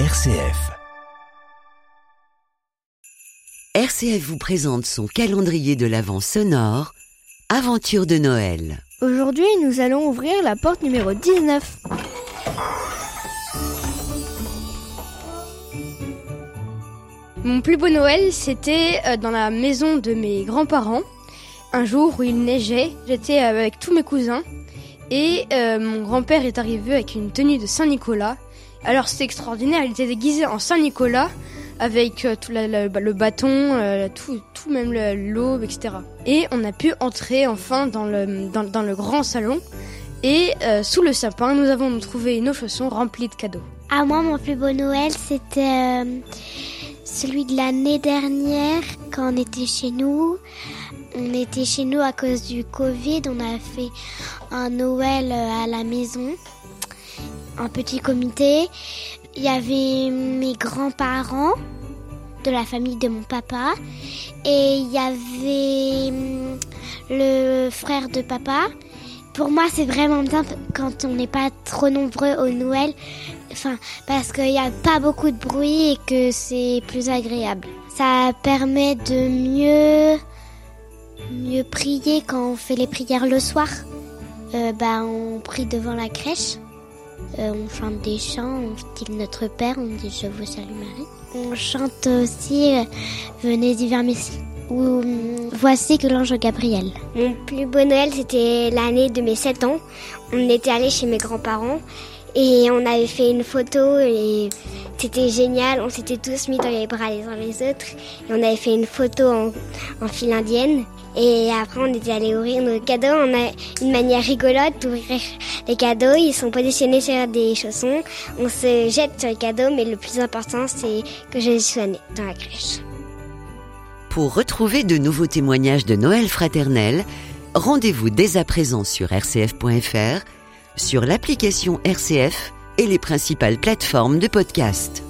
RCF. RCF vous présente son calendrier de l'Avent sonore, Aventure de Noël. Aujourd'hui, nous allons ouvrir la porte numéro 19. Mon plus beau Noël, c'était euh, dans la maison de mes grands-parents. Un jour où il neigeait, j'étais avec tous mes cousins et euh, mon grand-père est arrivé avec une tenue de Saint-Nicolas. Alors c'était extraordinaire, il était déguisé en Saint-Nicolas avec euh, tout le bâton, euh, tout, tout même l'aube, etc. Et on a pu entrer enfin dans le, grand salon. Et euh, sous le sapin, nous avons trouvé nos chaussons remplis de cadeaux. À moi, mon plus beau Noël, c'était celui de l'année dernière quand on était chez nous. On était chez nous à cause du Covid. On a fait un Noël à la maison, un petit comité. Il y avait mes grands-parents de la famille de mon papa et il y avait hum, le frère de papa. Pour moi, c'est vraiment bien quand on n'est pas trop nombreux au Noël, enfin, parce qu'il n'y a pas beaucoup de bruit et que c'est plus agréable. Ça permet de mieux, mieux prier quand on fait les prières le soir. Euh, bah, on prie devant la crèche. Euh, on chante des chants, on dit Notre Père, on dit Je vous salue Marie. On chante aussi euh, Venez d'hiver Messie ou hum, Voici que l'ange Gabriel. Mon plus beau Noël, c'était l'année de mes 7 ans. On était allé chez mes grands-parents et on avait fait une photo et c'était génial. On s'était tous mis dans les bras les uns les autres et on avait fait une photo en, en indienne. Et après, on était allé ouvrir nos cadeaux. On a une manière rigolote d'ouvrir les cadeaux. Ils sont positionnés sur des chaussons. On se jette sur les cadeaux, mais le plus important, c'est que je sois dans la crèche. Pour retrouver de nouveaux témoignages de Noël fraternel, rendez-vous dès à présent sur rcf.fr, sur l'application RCF et les principales plateformes de podcast.